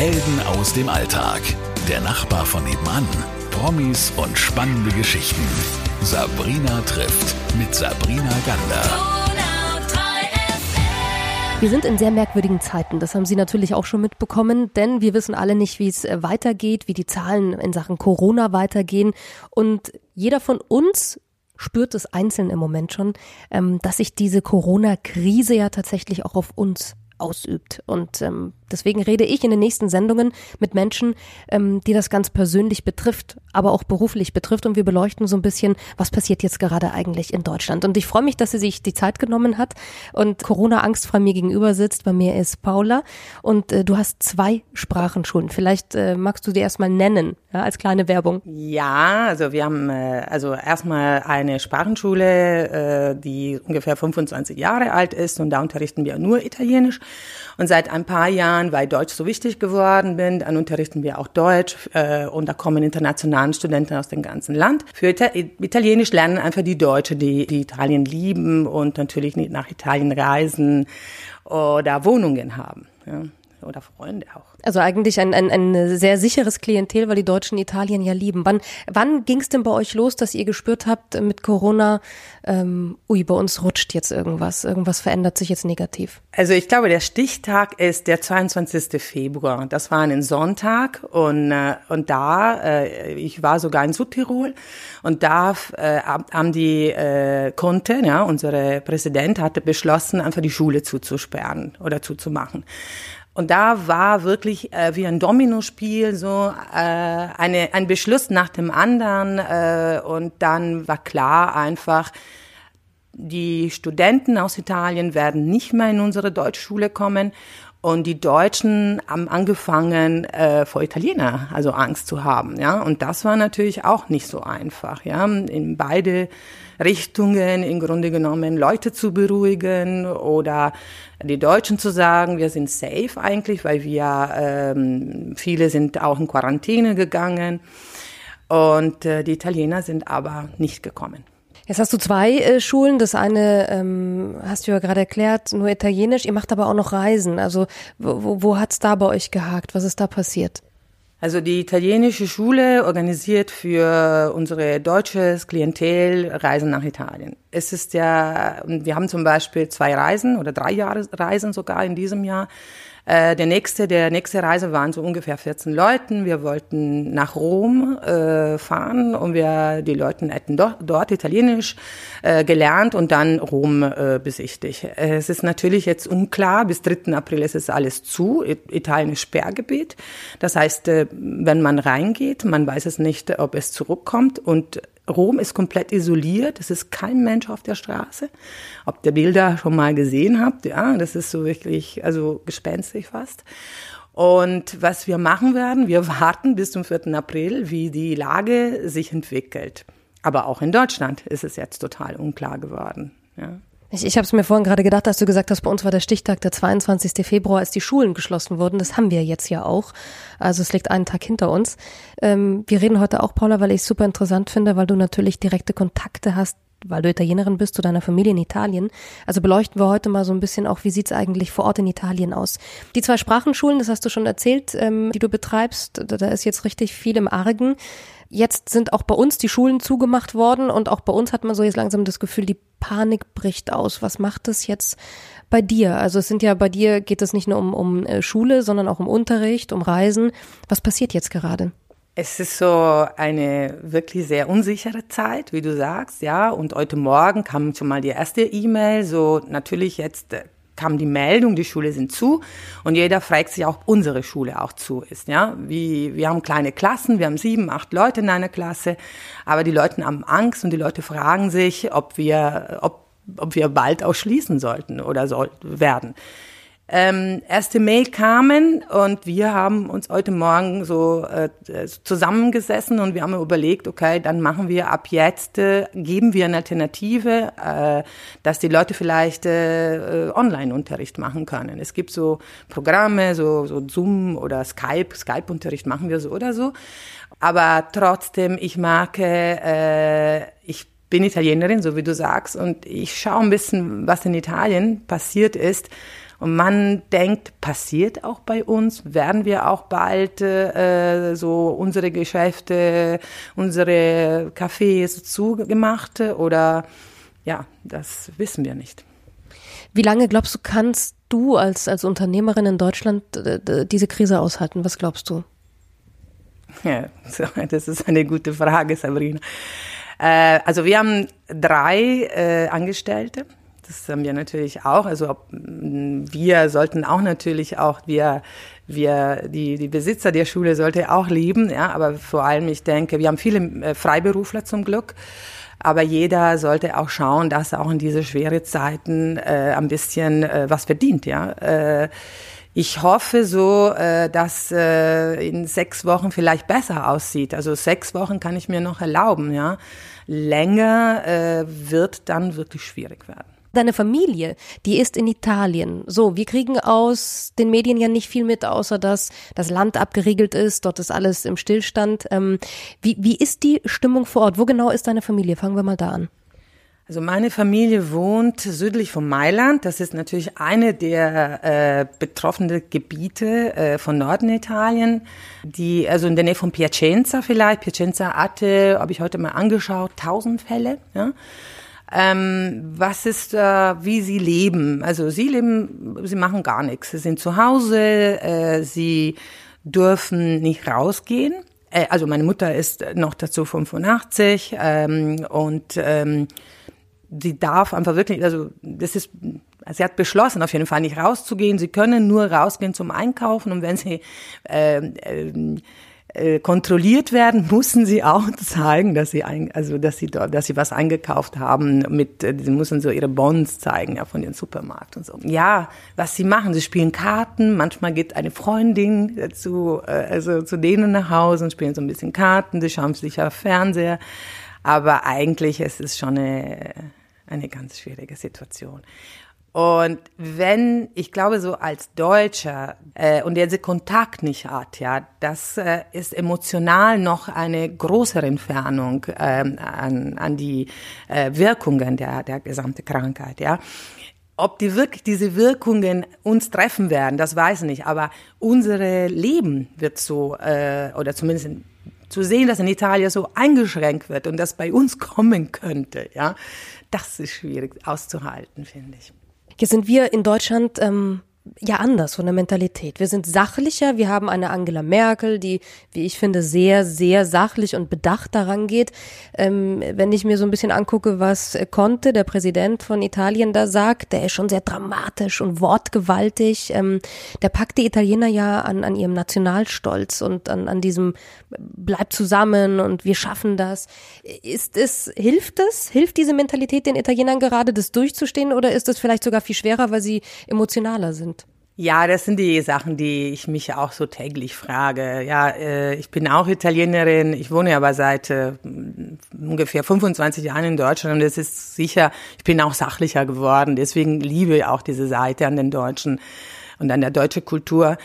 Helden aus dem Alltag. Der Nachbar von nebenan. Promis und spannende Geschichten. Sabrina trifft mit Sabrina Gander. Wir sind in sehr merkwürdigen Zeiten. Das haben Sie natürlich auch schon mitbekommen, denn wir wissen alle nicht, wie es äh, weitergeht, wie die Zahlen in Sachen Corona weitergehen. Und jeder von uns spürt es einzeln im Moment schon, ähm, dass sich diese Corona-Krise ja tatsächlich auch auf uns ausübt. Und ähm, deswegen rede ich in den nächsten Sendungen mit Menschen, ähm, die das ganz persönlich betrifft, aber auch beruflich betrifft. Und wir beleuchten so ein bisschen, was passiert jetzt gerade eigentlich in Deutschland. Und ich freue mich, dass sie sich die Zeit genommen hat und Corona angstfrei mir gegenüber sitzt. Bei mir ist Paula. Und äh, du hast zwei Sprachenschulen. Vielleicht äh, magst du die erstmal nennen, ja, als kleine Werbung. Ja, also wir haben äh, also erstmal eine Sprachenschule, äh, die ungefähr 25 Jahre alt ist und da unterrichten wir nur Italienisch. Und seit ein paar Jahren, weil Deutsch so wichtig geworden bin, dann unterrichten wir auch Deutsch äh, und da kommen internationale Studenten aus dem ganzen Land. Für Italienisch lernen einfach die Deutschen, die, die Italien lieben und natürlich nicht nach Italien reisen oder Wohnungen haben. Ja oder Freunde auch. Also eigentlich ein, ein, ein sehr sicheres Klientel, weil die Deutschen Italien ja lieben. Wann, wann ging es denn bei euch los, dass ihr gespürt habt mit Corona, ähm, ui, bei uns rutscht jetzt irgendwas, irgendwas verändert sich jetzt negativ? Also ich glaube, der Stichtag ist der 22. Februar. Das war ein Sonntag und, äh, und da, äh, ich war sogar in Südtirol und da äh, haben die äh, Conte, ja, unsere Präsident, hatte beschlossen, einfach die Schule zuzusperren oder zuzumachen. Und da war wirklich äh, wie ein Dominospiel so äh, eine, ein Beschluss nach dem anderen. Äh, und dann war klar einfach, die Studenten aus Italien werden nicht mehr in unsere Deutschschule kommen. Und die Deutschen haben angefangen, äh, vor Italiener also Angst zu haben, ja. Und das war natürlich auch nicht so einfach, ja. In beide Richtungen im Grunde genommen Leute zu beruhigen oder die Deutschen zu sagen, wir sind safe eigentlich, weil wir ähm, viele sind auch in Quarantäne gegangen und äh, die Italiener sind aber nicht gekommen. Jetzt hast du zwei äh, Schulen. Das eine ähm, hast du ja gerade erklärt, nur Italienisch. Ihr macht aber auch noch Reisen. Also wo, wo hat's da bei euch gehakt? Was ist da passiert? Also die italienische Schule organisiert für unsere deutsches Klientel Reisen nach Italien. Es ist ja, wir haben zum Beispiel zwei Reisen oder drei Jahre Reisen sogar in diesem Jahr. Äh, der nächste, der nächste Reise waren so ungefähr 14 Leuten. Wir wollten nach Rom äh, fahren und wir die Leute hätten do, dort Italienisch äh, gelernt und dann Rom äh, besichtigt. Es ist natürlich jetzt unklar. Bis 3. April ist es alles zu. Italien ist Sperrgebiet. Das heißt, äh, wenn man reingeht, man weiß es nicht, ob es zurückkommt und Rom ist komplett isoliert. Es ist kein Mensch auf der Straße. Ob ihr Bilder schon mal gesehen habt, ja, das ist so wirklich, also gespenstig fast. Und was wir machen werden, wir warten bis zum 4. April, wie die Lage sich entwickelt. Aber auch in Deutschland ist es jetzt total unklar geworden. Ja. Ich, ich habe es mir vorhin gerade gedacht, dass du gesagt hast, bei uns war der Stichtag der 22. Februar, als die Schulen geschlossen wurden. Das haben wir jetzt ja auch. Also es liegt einen Tag hinter uns. Ähm, wir reden heute auch, Paula, weil ich es super interessant finde, weil du natürlich direkte Kontakte hast weil du Italienerin bist zu deiner Familie in Italien. Also beleuchten wir heute mal so ein bisschen auch, wie sieht's eigentlich vor Ort in Italien aus. Die zwei Sprachenschulen, das hast du schon erzählt, ähm, die du betreibst, da ist jetzt richtig viel im Argen. Jetzt sind auch bei uns die Schulen zugemacht worden und auch bei uns hat man so jetzt langsam das Gefühl, die Panik bricht aus. Was macht das jetzt bei dir? Also es sind ja bei dir geht es nicht nur um, um äh, Schule, sondern auch um Unterricht, um Reisen. Was passiert jetzt gerade? Es ist so eine wirklich sehr unsichere Zeit, wie du sagst, ja. Und heute Morgen kam schon mal die erste E-Mail, so natürlich jetzt äh, kam die Meldung, die Schule sind zu. Und jeder fragt sich auch, ob unsere Schule auch zu ist. Ja, wie, wir haben kleine Klassen, wir haben sieben, acht Leute in einer Klasse, aber die Leute haben Angst und die Leute fragen sich, ob wir, ob, ob wir bald auch schließen sollten oder soll, werden ähm, erste Mail kamen und wir haben uns heute Morgen so äh, zusammengesessen und wir haben überlegt, okay, dann machen wir ab jetzt, äh, geben wir eine Alternative, äh, dass die Leute vielleicht äh, äh, Online-Unterricht machen können. Es gibt so Programme, so, so Zoom oder Skype, Skype-Unterricht machen wir so oder so. Aber trotzdem, ich mag, äh, ich bin Italienerin, so wie du sagst, und ich schaue ein bisschen, was in Italien passiert ist. Und man denkt, passiert auch bei uns, werden wir auch bald äh, so unsere Geschäfte, unsere Cafés zugemacht oder ja, das wissen wir nicht. Wie lange glaubst du, kannst du als, als Unternehmerin in Deutschland äh, diese Krise aushalten? Was glaubst du? Ja, das ist eine gute Frage, Sabrina. Äh, also wir haben drei äh, Angestellte. Das haben wir natürlich auch. Also wir sollten auch natürlich auch wir wir die die Besitzer der Schule sollte auch lieben, ja. Aber vor allem ich denke, wir haben viele Freiberufler zum Glück. Aber jeder sollte auch schauen, dass er auch in diese schwere Zeiten äh, ein bisschen äh, was verdient, ja. Äh, ich hoffe so, äh, dass äh, in sechs Wochen vielleicht besser aussieht. Also sechs Wochen kann ich mir noch erlauben, ja. Länger äh, wird dann wirklich schwierig werden. Deine Familie, die ist in Italien. So, wir kriegen aus den Medien ja nicht viel mit, außer dass das Land abgeriegelt ist, dort ist alles im Stillstand. Ähm, wie, wie ist die Stimmung vor Ort? Wo genau ist deine Familie? Fangen wir mal da an. Also meine Familie wohnt südlich von Mailand. Das ist natürlich eine der äh, betroffenen Gebiete äh, von Nordenitalien, die also in der Nähe von Piacenza vielleicht. Piacenza hatte, habe ich heute mal angeschaut, tausend Fälle. Ja? Ähm, was ist, äh, wie sie leben? Also sie leben, sie machen gar nichts. Sie sind zu Hause, äh, sie dürfen nicht rausgehen. Äh, also meine Mutter ist noch dazu 85 ähm, und ähm, sie darf einfach wirklich, also das ist, sie hat beschlossen, auf jeden Fall nicht rauszugehen. Sie können nur rausgehen zum Einkaufen und wenn sie äh, äh, kontrolliert werden, müssen sie auch zeigen, dass sie ein, also dass sie dort, dass sie was eingekauft haben. Mit, äh, sie müssen so ihre Bonds zeigen, ja, von den Supermarkt und so. Ja, was sie machen, sie spielen Karten. Manchmal geht eine Freundin zu, äh, also zu denen nach Hause und spielen so ein bisschen Karten. Sie schauen sich auf Fernseher. Aber eigentlich ist es schon eine eine ganz schwierige Situation. Und wenn, ich glaube, so als Deutscher äh, und der diese Kontakt nicht hat, ja, das äh, ist emotional noch eine größere Entfernung ähm, an, an die äh, Wirkungen der, der gesamten Krankheit, ja. Ob die wirklich diese Wirkungen uns treffen werden, das weiß ich nicht. Aber unsere Leben wird so, äh, oder zumindest in, zu sehen, dass in Italien so eingeschränkt wird und das bei uns kommen könnte, ja, das ist schwierig auszuhalten, finde ich. Jetzt sind wir in Deutschland ähm, ja anders von der Mentalität. Wir sind sachlicher, wir haben eine Angela Merkel, die, wie ich finde, sehr, sehr sachlich und bedacht daran geht. Ähm, wenn ich mir so ein bisschen angucke, was Conte, der Präsident von Italien, da sagt, der ist schon sehr dramatisch und wortgewaltig. Ähm, der packt die Italiener ja an, an ihrem Nationalstolz und an, an diesem bleibt zusammen und wir schaffen das. Ist es, hilft es? Hilft diese Mentalität den Italienern gerade, das durchzustehen oder ist es vielleicht sogar viel schwerer, weil sie emotionaler sind? Ja, das sind die Sachen, die ich mich auch so täglich frage. Ja, äh, ich bin auch Italienerin, ich wohne aber seit äh, ungefähr 25 Jahren in Deutschland und es ist sicher, ich bin auch sachlicher geworden. Deswegen liebe ich auch diese Seite an den Deutschen und an der deutschen Kultur.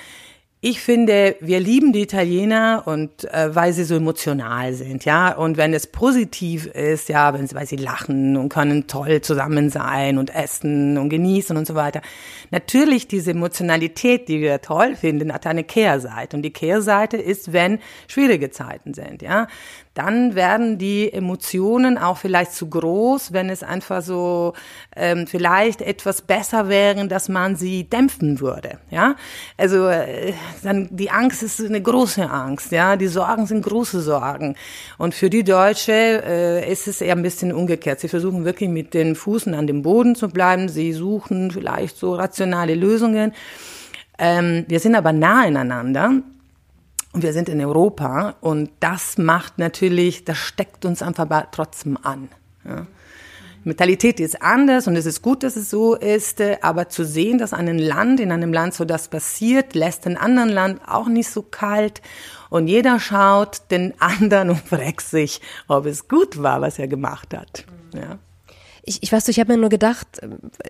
Ich finde, wir lieben die Italiener und äh, weil sie so emotional sind, ja. Und wenn es positiv ist, ja, wenn sie, weil sie lachen und können toll zusammen sein und essen und genießen und so weiter. Natürlich diese Emotionalität, die wir toll finden, hat eine Kehrseite. Und die Kehrseite ist, wenn schwierige Zeiten sind, ja dann werden die Emotionen auch vielleicht zu groß, wenn es einfach so ähm, vielleicht etwas besser wäre, dass man sie dämpfen würde. Ja, also äh, dann die Angst ist eine große Angst. Ja, die Sorgen sind große Sorgen. Und für die Deutsche äh, ist es eher ein bisschen umgekehrt. Sie versuchen wirklich mit den Füßen an dem Boden zu bleiben. Sie suchen vielleicht so rationale Lösungen. Ähm, wir sind aber nah ineinander. Und wir sind in Europa und das macht natürlich, das steckt uns einfach trotzdem an. Ja. Mentalität ist anders und es ist gut, dass es so ist, aber zu sehen, dass ein Land, in einem Land so das passiert, lässt ein anderen Land auch nicht so kalt und jeder schaut den anderen und fragt sich, ob es gut war, was er gemacht hat. Ja. Ich, ich weiß, ich habe mir nur gedacht,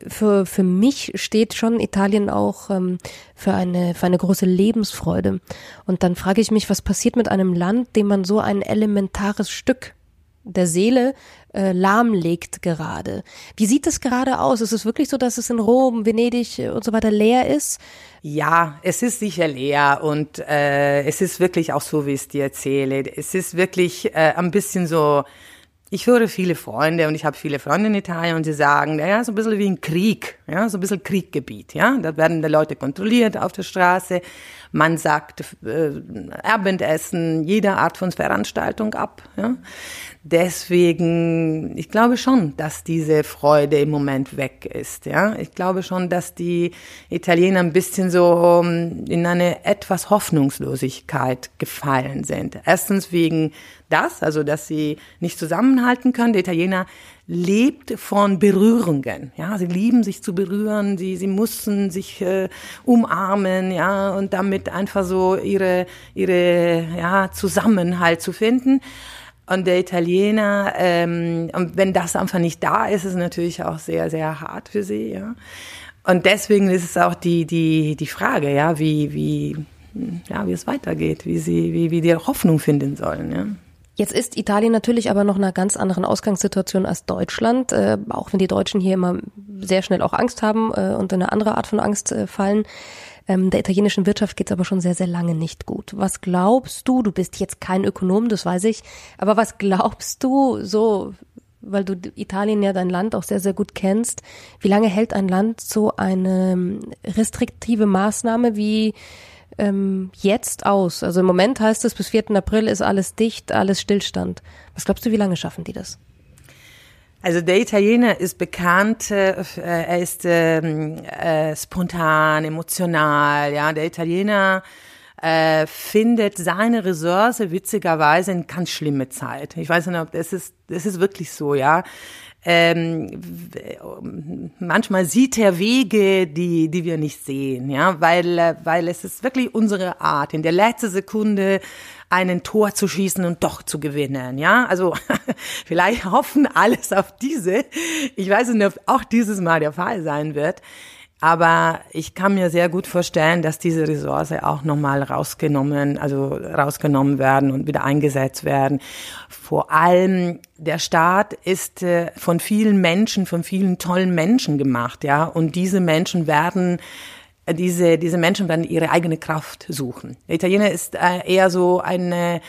für, für mich steht schon Italien auch ähm, für, eine, für eine große Lebensfreude. Und dann frage ich mich, was passiert mit einem Land, dem man so ein elementares Stück der Seele äh, lahmlegt gerade. Wie sieht es gerade aus? Ist es wirklich so, dass es in Rom, Venedig und so weiter leer ist? Ja, es ist sicher leer und äh, es ist wirklich auch so, wie ich es dir erzähle. Es ist wirklich äh, ein bisschen so, ich höre viele Freunde und ich habe viele Freunde in Italien und sie sagen, naja, so ein bisschen wie ein Krieg, ja, so ein bisschen Krieggebiet, ja. Da werden die Leute kontrolliert auf der Straße. Man sagt äh, Abendessen, jede Art von Veranstaltung ab, ja. Deswegen, ich glaube schon, dass diese Freude im Moment weg ist, ja. Ich glaube schon, dass die Italiener ein bisschen so ähm, in eine etwas Hoffnungslosigkeit gefallen sind. Erstens wegen das, also dass sie nicht zusammenhalten können. Der Italiener lebt von Berührungen. Ja, sie lieben sich zu berühren, sie sie mussten sich äh, umarmen, ja, und damit einfach so ihre ihre ja Zusammenhalt zu finden. Und der Italiener, ähm, und wenn das einfach nicht da ist, ist es natürlich auch sehr sehr hart für sie, ja. Und deswegen ist es auch die die die Frage, ja, wie wie ja, wie es weitergeht, wie sie wie wie die Hoffnung finden sollen, ja. Jetzt ist Italien natürlich aber noch in einer ganz anderen Ausgangssituation als Deutschland, äh, auch wenn die Deutschen hier immer sehr schnell auch Angst haben äh, und in eine andere Art von Angst äh, fallen. Ähm, der italienischen Wirtschaft geht es aber schon sehr, sehr lange nicht gut. Was glaubst du, du bist jetzt kein Ökonom, das weiß ich, aber was glaubst du so, weil du Italien ja dein Land auch sehr, sehr gut kennst, wie lange hält ein Land so eine ähm, restriktive Maßnahme wie ähm, jetzt aus? Also im Moment heißt es, bis 4. April ist alles dicht, alles Stillstand. Was glaubst du, wie lange schaffen die das? Also der Italiener ist bekannt, äh, er ist ähm, äh, spontan, emotional. Ja, der Italiener äh, findet seine Ressource witzigerweise in ganz schlimme Zeit. Ich weiß nicht, ob das ist, das ist wirklich so, ja ähm, manchmal sieht er Wege, die, die wir nicht sehen, ja, weil, weil es ist wirklich unsere Art, in der letzten Sekunde einen Tor zu schießen und doch zu gewinnen, ja. Also vielleicht hoffen alles auf diese. Ich weiß nicht, ob auch dieses Mal der Fall sein wird. Aber ich kann mir sehr gut vorstellen, dass diese Ressource auch nochmal rausgenommen, also rausgenommen werden und wieder eingesetzt werden. Vor allem der Staat ist äh, von vielen Menschen, von vielen tollen Menschen gemacht, ja. Und diese Menschen werden diese, diese Menschen werden ihre eigene Kraft suchen. Der Italiener ist äh, eher so eine,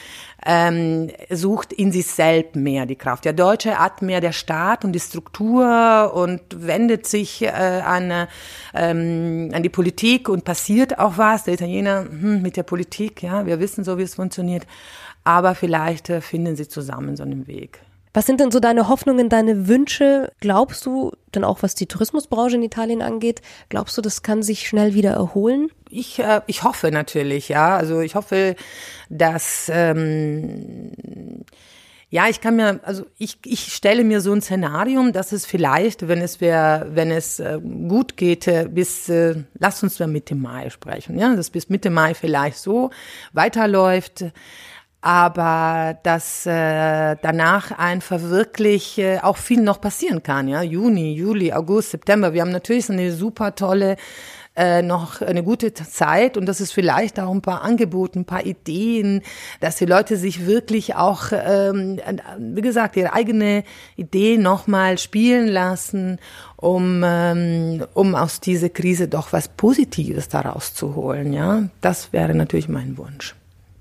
ähm, sucht in sich selbst mehr die Kraft. Der Deutsche hat mehr der Staat und die Struktur und wendet sich äh, an, ähm, an die Politik und passiert auch was. Der Italiener hm, mit der Politik, ja, wir wissen so, wie es funktioniert. Aber vielleicht äh, finden sie zusammen so einen Weg. Was sind denn so deine Hoffnungen, deine Wünsche? Glaubst du, denn auch was die Tourismusbranche in Italien angeht, glaubst du, das kann sich schnell wieder erholen? Ich, äh, ich hoffe natürlich, ja. Also ich hoffe, dass ähm, ja, ich kann mir, also ich, ich stelle mir so ein Szenarium, dass es vielleicht, wenn es wär, wenn es äh, gut geht, äh, bis, äh, lass uns mal Mitte Mai sprechen, ja, dass bis Mitte Mai vielleicht so weiterläuft aber dass äh, danach einfach wirklich äh, auch viel noch passieren kann, ja, Juni, Juli, August, September. Wir haben natürlich eine super tolle äh, noch eine gute Zeit und das ist vielleicht auch ein paar Angebote, ein paar Ideen, dass die Leute sich wirklich auch, ähm, wie gesagt, ihre eigene Idee nochmal spielen lassen, um, ähm, um aus dieser Krise doch was Positives daraus zu holen. Ja, das wäre natürlich mein Wunsch.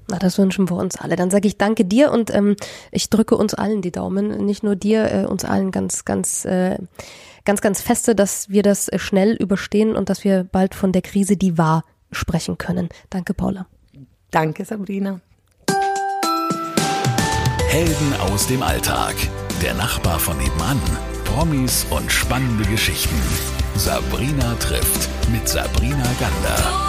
Na, das wünschen wir uns alle. Dann sage ich danke dir und ähm, ich drücke uns allen die Daumen, nicht nur dir, äh, uns allen ganz, ganz, äh, ganz, ganz feste, dass wir das äh, schnell überstehen und dass wir bald von der Krise, die war, sprechen können. Danke, Paula. Danke, Sabrina. Helden aus dem Alltag. Der Nachbar von nebenan. Promis und spannende Geschichten. Sabrina trifft mit Sabrina Gander.